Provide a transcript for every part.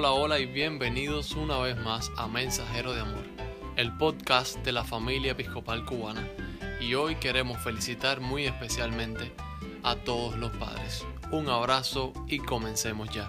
Hola, hola y bienvenidos una vez más a Mensajero de Amor, el podcast de la familia episcopal cubana. Y hoy queremos felicitar muy especialmente a todos los padres. Un abrazo y comencemos ya.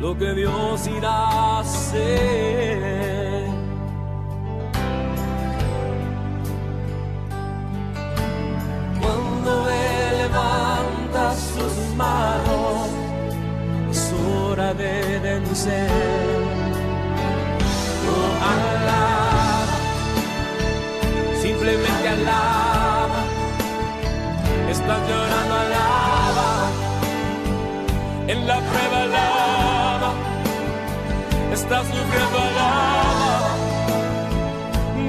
lo que Dios irá a hacer. Cuando Él levanta sus manos, es hora de vencer. Oh, alaba, simplemente alaba, estás llorando, alaba, en la prueba alaba estás sufriendo alaba,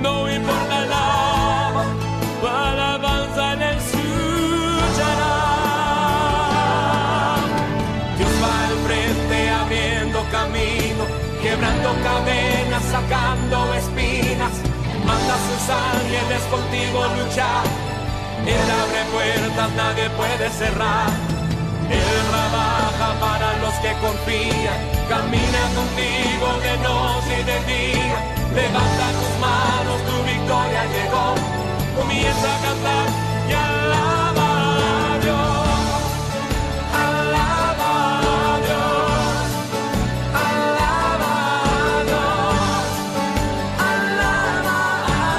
no importa alaba, alabanza le escuchará. Dios va al frente abriendo camino, quebrando cadenas, sacando espinas, manda sus ángeles contigo luchar. Él abre puertas, nadie puede cerrar. Él trabaja para los que confían Camina contigo de noche y de día. Levanta tus manos, tu victoria llegó. Comienza a cantar y alaba a Dios. Alaba a Dios. Alaba a Dios. Alaba a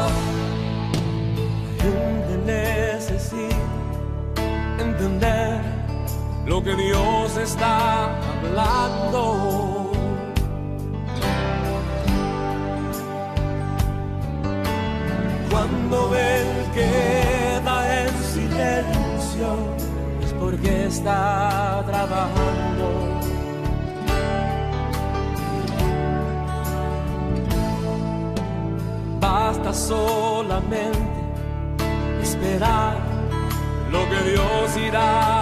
Dios. Gente necesita entender lo que Dios está hablando. Cuando Él queda en silencio es porque está trabajando. Basta solamente esperar lo que Dios irá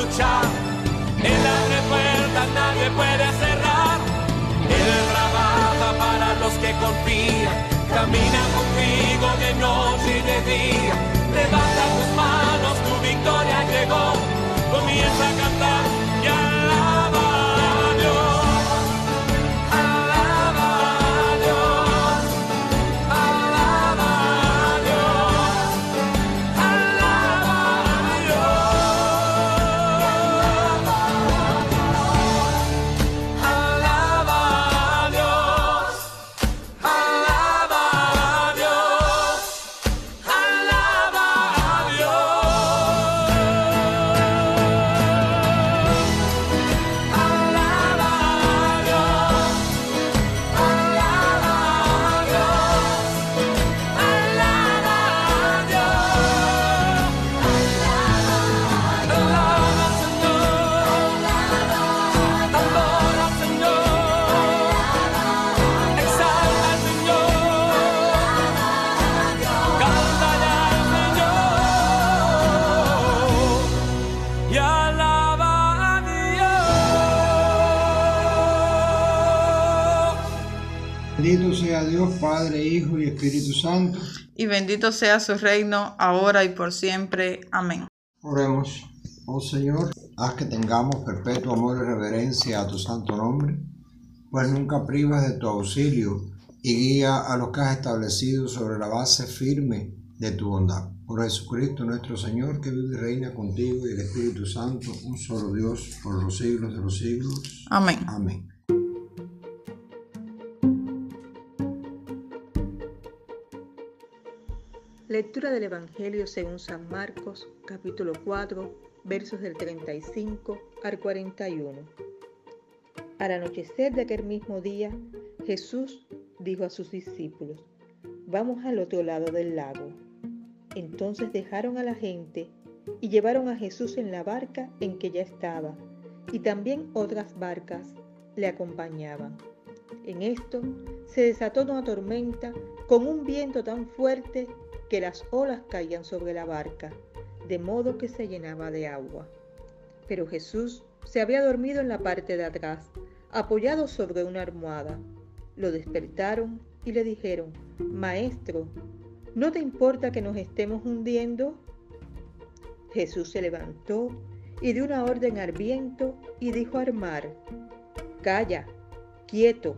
luchar. En la puertas nadie puede cerrar. Él trabaja para los que confían. Camina contigo de noche y de día. Levanta tus manos, tu victoria llegó. Padre, Hijo y Espíritu Santo. Y bendito sea su reino, ahora y por siempre. Amén. Oremos. Oh Señor, haz que tengamos perpetuo amor y reverencia a tu santo nombre, pues nunca privas de tu auxilio y guía a los que has establecido sobre la base firme de tu bondad. Por Jesucristo nuestro Señor, que vive y reina contigo y el Espíritu Santo, un solo Dios, por los siglos de los siglos. Amén. Amén. Lectura del Evangelio según San Marcos, capítulo 4, versos del 35 al 41. Al anochecer de aquel mismo día, Jesús dijo a sus discípulos, vamos al otro lado del lago. Entonces dejaron a la gente y llevaron a Jesús en la barca en que ya estaba, y también otras barcas le acompañaban. En esto se desató una tormenta con un viento tan fuerte que las olas caían sobre la barca, de modo que se llenaba de agua. Pero Jesús se había dormido en la parte de atrás, apoyado sobre una almohada. Lo despertaron y le dijeron, Maestro, ¿no te importa que nos estemos hundiendo? Jesús se levantó y dio una orden al viento y dijo al mar, Calla, quieto.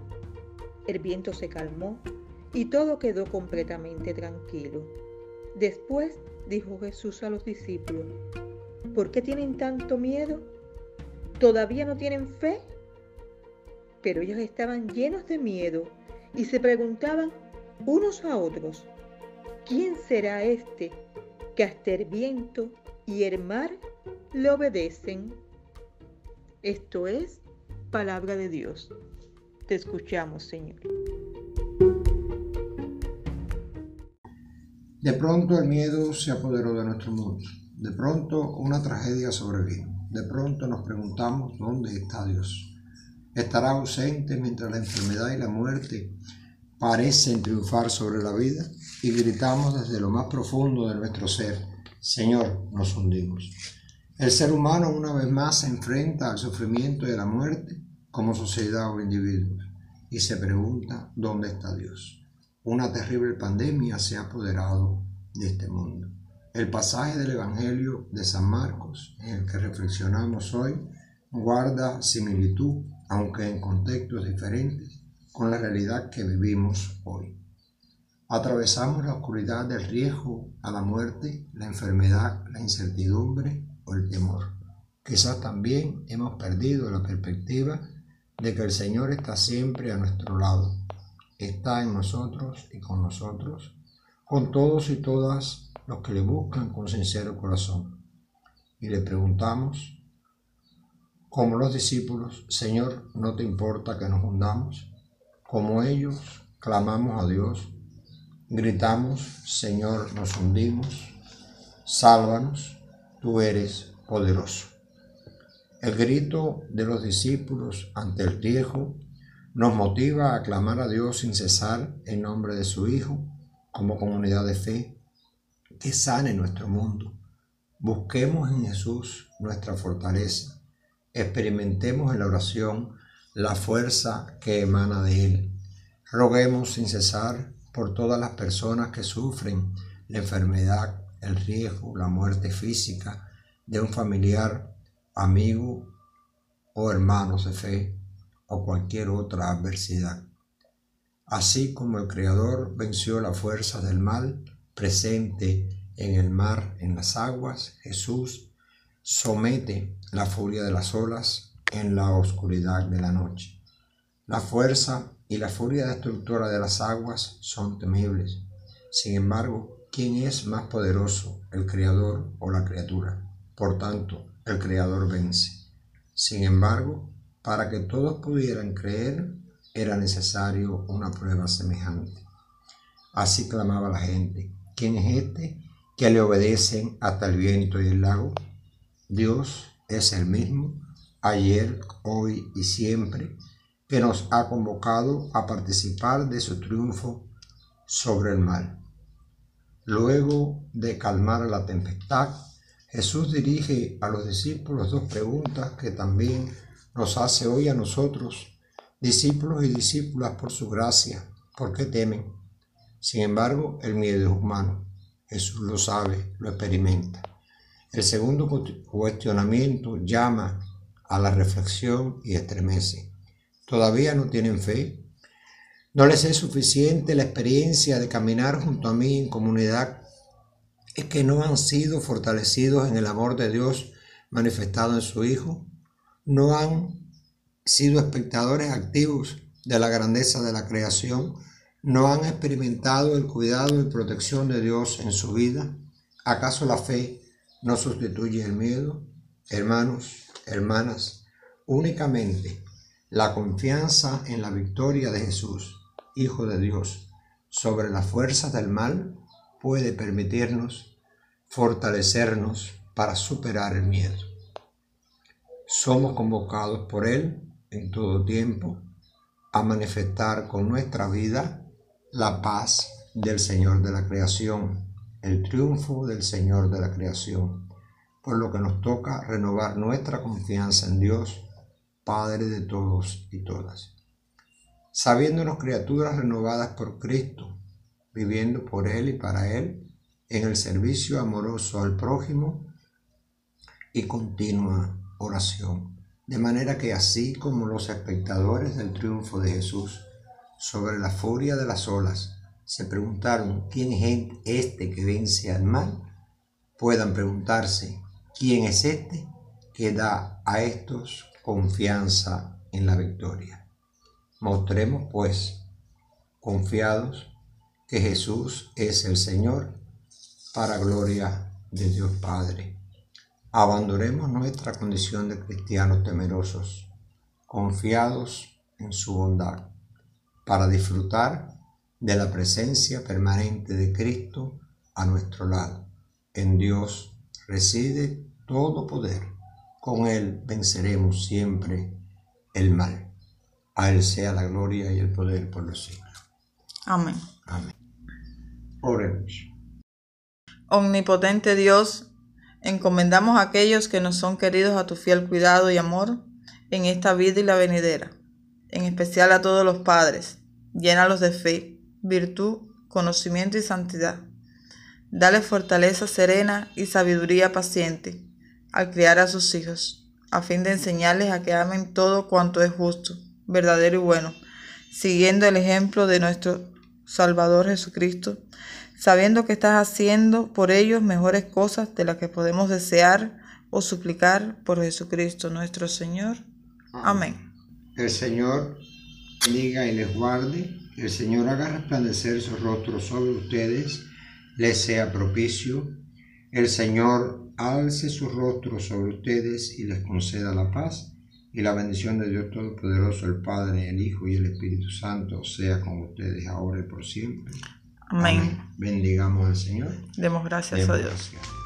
El viento se calmó y todo quedó completamente tranquilo. Después dijo Jesús a los discípulos, ¿por qué tienen tanto miedo? ¿Todavía no tienen fe? Pero ellos estaban llenos de miedo y se preguntaban unos a otros, ¿quién será este que hasta el viento y el mar le obedecen? Esto es palabra de Dios. Te escuchamos, Señor. De pronto el miedo se apoderó de nuestro mundo. De pronto una tragedia sobrevino. De pronto nos preguntamos dónde está Dios. ¿Estará ausente mientras la enfermedad y la muerte parecen triunfar sobre la vida? Y gritamos desde lo más profundo de nuestro ser, Señor, nos hundimos. El ser humano una vez más se enfrenta al sufrimiento y a la muerte como sociedad o individuo y se pregunta dónde está Dios una terrible pandemia se ha apoderado de este mundo. El pasaje del Evangelio de San Marcos, en el que reflexionamos hoy, guarda similitud, aunque en contextos diferentes, con la realidad que vivimos hoy. Atravesamos la oscuridad del riesgo a la muerte, la enfermedad, la incertidumbre o el temor. Quizás también hemos perdido la perspectiva de que el Señor está siempre a nuestro lado está en nosotros y con nosotros, con todos y todas los que le buscan con sincero corazón. Y le preguntamos, como los discípulos, Señor, ¿no te importa que nos hundamos? Como ellos, clamamos a Dios, gritamos, Señor, nos hundimos, sálvanos, tú eres poderoso. El grito de los discípulos ante el riesgo nos motiva a clamar a Dios sin cesar en nombre de su Hijo como comunidad de fe que sane nuestro mundo. Busquemos en Jesús nuestra fortaleza. Experimentemos en la oración la fuerza que emana de Él. Roguemos sin cesar por todas las personas que sufren la enfermedad, el riesgo, la muerte física de un familiar, amigo o hermanos de fe o cualquier otra adversidad. Así como el Creador venció la fuerza del mal presente en el mar, en las aguas, Jesús somete la furia de las olas en la oscuridad de la noche. La fuerza y la furia destructora de las aguas son temibles. Sin embargo, ¿quién es más poderoso, el Creador o la criatura? Por tanto, el Creador vence. Sin embargo, para que todos pudieran creer, era necesario una prueba semejante. Así clamaba la gente, ¿quién es este que le obedecen hasta el viento y el lago? Dios es el mismo, ayer, hoy y siempre, que nos ha convocado a participar de su triunfo sobre el mal. Luego de calmar la tempestad, Jesús dirige a los discípulos dos preguntas que también nos hace hoy a nosotros, discípulos y discípulas por su gracia. ¿Por qué temen? Sin embargo, el miedo es humano. Jesús lo sabe, lo experimenta. El segundo cuestionamiento llama a la reflexión y estremece. ¿Todavía no tienen fe? ¿No les es suficiente la experiencia de caminar junto a mí en comunidad? ¿Es que no han sido fortalecidos en el amor de Dios manifestado en su Hijo? ¿No han sido espectadores activos de la grandeza de la creación? ¿No han experimentado el cuidado y protección de Dios en su vida? ¿Acaso la fe no sustituye el miedo? Hermanos, hermanas, únicamente la confianza en la victoria de Jesús, Hijo de Dios, sobre las fuerzas del mal puede permitirnos fortalecernos para superar el miedo. Somos convocados por Él en todo tiempo a manifestar con nuestra vida la paz del Señor de la creación, el triunfo del Señor de la creación, por lo que nos toca renovar nuestra confianza en Dios, Padre de todos y todas. Sabiéndonos criaturas renovadas por Cristo, viviendo por Él y para Él, en el servicio amoroso al prójimo y continua oración. De manera que así como los espectadores del triunfo de Jesús sobre la furia de las olas se preguntaron quién es este que vence al mal, puedan preguntarse quién es este que da a estos confianza en la victoria. Mostremos pues, confiados, que Jesús es el Señor, para gloria de Dios Padre. Abandonemos nuestra condición de cristianos temerosos, confiados en su bondad para disfrutar de la presencia permanente de Cristo a nuestro lado. En Dios reside todo poder. Con Él venceremos siempre el mal. A Él sea la gloria y el poder por los siglos. Amén. Amén. Oremos. Omnipotente Dios, encomendamos a aquellos que nos son queridos a tu fiel cuidado y amor en esta vida y la venidera en especial a todos los padres. Llénalos de fe, virtud, conocimiento y santidad. Dale fortaleza serena y sabiduría paciente al criar a sus hijos, a fin de enseñarles a que amen todo cuanto es justo, verdadero y bueno, siguiendo el ejemplo de nuestro Salvador Jesucristo, sabiendo que estás haciendo por ellos mejores cosas de las que podemos desear o suplicar por Jesucristo nuestro Señor. Amén. El Señor bendiga y les guarde. El Señor haga resplandecer su rostro sobre ustedes, les sea propicio. El Señor alce su rostro sobre ustedes y les conceda la paz. Y la bendición de Dios Todopoderoso, el Padre, el Hijo y el Espíritu Santo, sea con ustedes ahora y por siempre. Amén. Bendigamos al Señor. Demos gracias Demos a Dios. gracias.